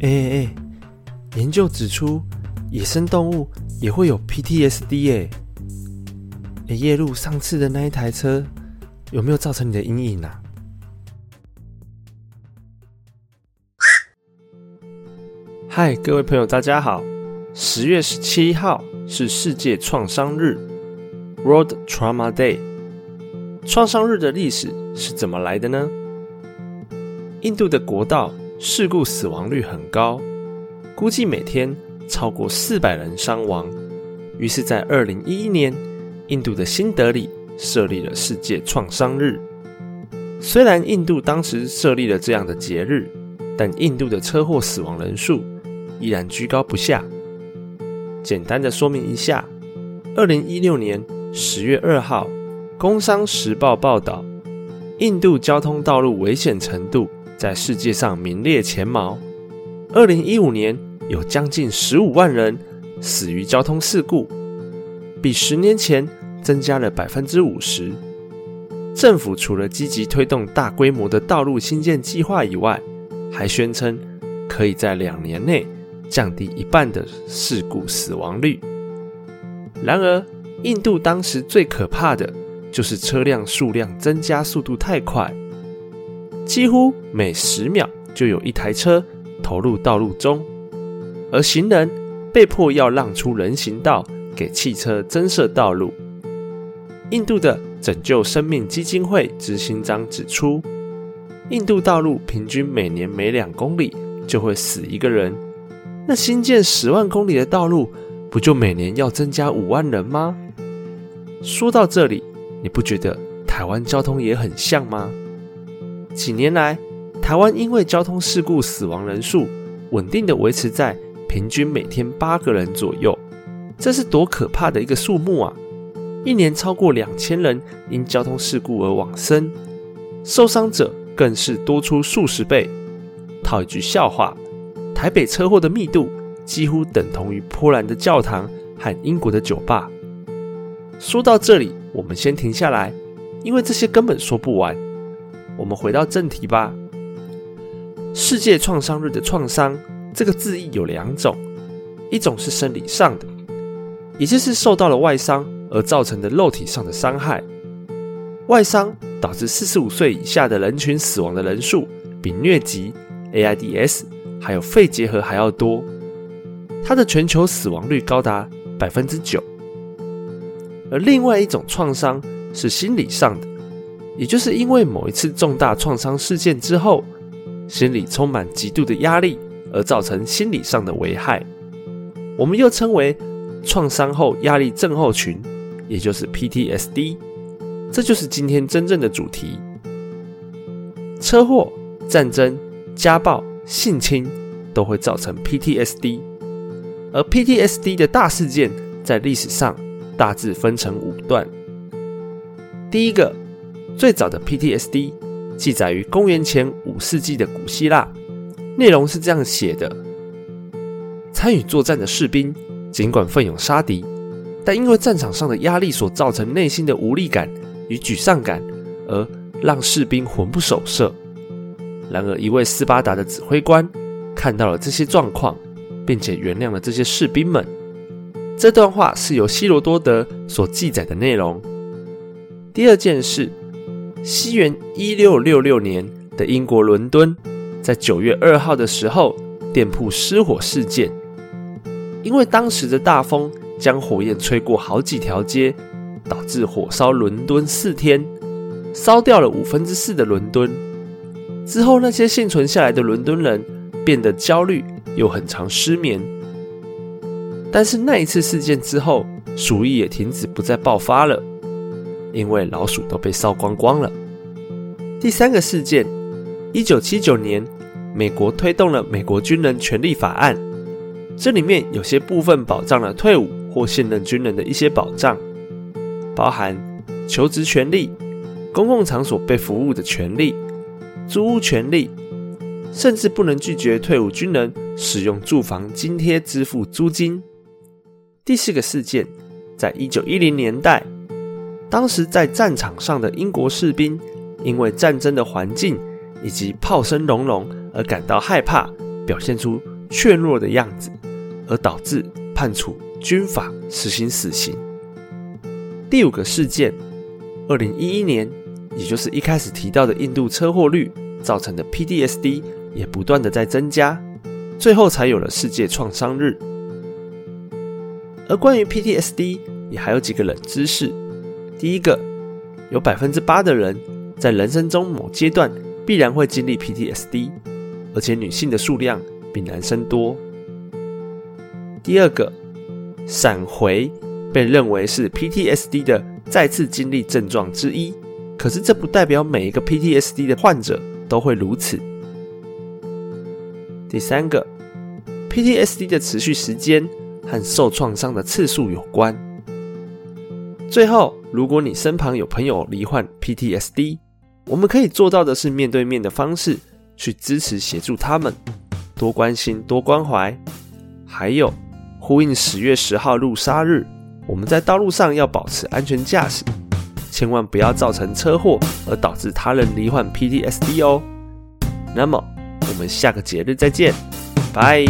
哎哎哎！研究指出，野生动物也会有 PTSD 哎。哎，夜路上次的那一台车有没有造成你的阴影啊？嗨，各位朋友，大家好！十月十七号是世界创伤日 （World Trauma Day）。创伤日的历史是怎么来的呢？印度的国道事故死亡率很高，估计每天超过四百人伤亡。于是，在二零一一年，印度的新德里设立了世界创伤日。虽然印度当时设立了这样的节日，但印度的车祸死亡人数依然居高不下。简单的说明一下：二零一六年十月二号。《工商时报》报道，印度交通道路危险程度在世界上名列前茅。二零一五年，有将近十五万人死于交通事故，比十年前增加了百分之五十。政府除了积极推动大规模的道路新建计划以外，还宣称可以在两年内降低一半的事故死亡率。然而，印度当时最可怕的。就是车辆数量增加速度太快，几乎每十秒就有一台车投入道路中，而行人被迫要让出人行道给汽车增设道路。印度的拯救生命基金会执行长指出，印度道路平均每年每两公里就会死一个人，那新建十万公里的道路，不就每年要增加五万人吗？说到这里。你不觉得台湾交通也很像吗？几年来，台湾因为交通事故死亡人数稳定的维持在平均每天八个人左右，这是多可怕的一个数目啊！一年超过两千人因交通事故而往生，受伤者更是多出数十倍。套一句笑话，台北车祸的密度几乎等同于波兰的教堂和英国的酒吧。说到这里。我们先停下来，因为这些根本说不完。我们回到正题吧。世界创伤日的创伤这个字义有两种，一种是生理上的，也就是受到了外伤而造成的肉体上的伤害。外伤导致四十五岁以下的人群死亡的人数比疟疾、AIDS 还有肺结核还要多，它的全球死亡率高达百分之九。而另外一种创伤是心理上的，也就是因为某一次重大创伤事件之后，心里充满极度的压力而造成心理上的危害，我们又称为创伤后压力症候群，也就是 PTSD。这就是今天真正的主题：车祸、战争、家暴、性侵都会造成 PTSD，而 PTSD 的大事件在历史上。大致分成五段。第一个，最早的 PTSD 记载于公元前五世纪的古希腊，内容是这样写的：参与作战的士兵尽管奋勇杀敌，但因为战场上的压力所造成内心的无力感与沮丧感，而让士兵魂不守舍。然而，一位斯巴达的指挥官看到了这些状况，并且原谅了这些士兵们。这段话是由希罗多德所记载的内容。第二件事，西元一六六六年的英国伦敦，在九月二号的时候，店铺失火事件。因为当时的大风将火焰吹过好几条街，导致火烧伦敦四天，烧掉了五分之四的伦敦。之后，那些幸存下来的伦敦人变得焦虑，又很常失眠。但是那一次事件之后，鼠疫也停止不再爆发了，因为老鼠都被烧光光了。第三个事件，一九七九年，美国推动了《美国军人权利法案》，这里面有些部分保障了退伍或现任军人的一些保障，包含求职权利、公共场所被服务的权利、租屋权利，甚至不能拒绝退伍军人使用住房津贴支付租金。第四个事件，在一九一零年代，当时在战场上的英国士兵，因为战争的环境以及炮声隆隆而感到害怕，表现出怯弱的样子，而导致判处军法实行死刑。第五个事件，二零一一年，也就是一开始提到的印度车祸率造成的 PTSD 也不断的在增加，最后才有了世界创伤日。而关于 PTSD，也还有几个冷知识。第一个，有百分之八的人在人生中某阶段必然会经历 PTSD，而且女性的数量比男生多。第二个，闪回被认为是 PTSD 的再次经历症状之一，可是这不代表每一个 PTSD 的患者都会如此。第三个，PTSD 的持续时间和受创伤的次数有关。最后，如果你身旁有朋友罹患 PTSD，我们可以做到的是面对面的方式去支持协助他们，多关心多关怀。还有，呼应十月十号路杀日，我们在道路上要保持安全驾驶，千万不要造成车祸而导致他人罹患 PTSD 哦。那么，我们下个节日再见，拜。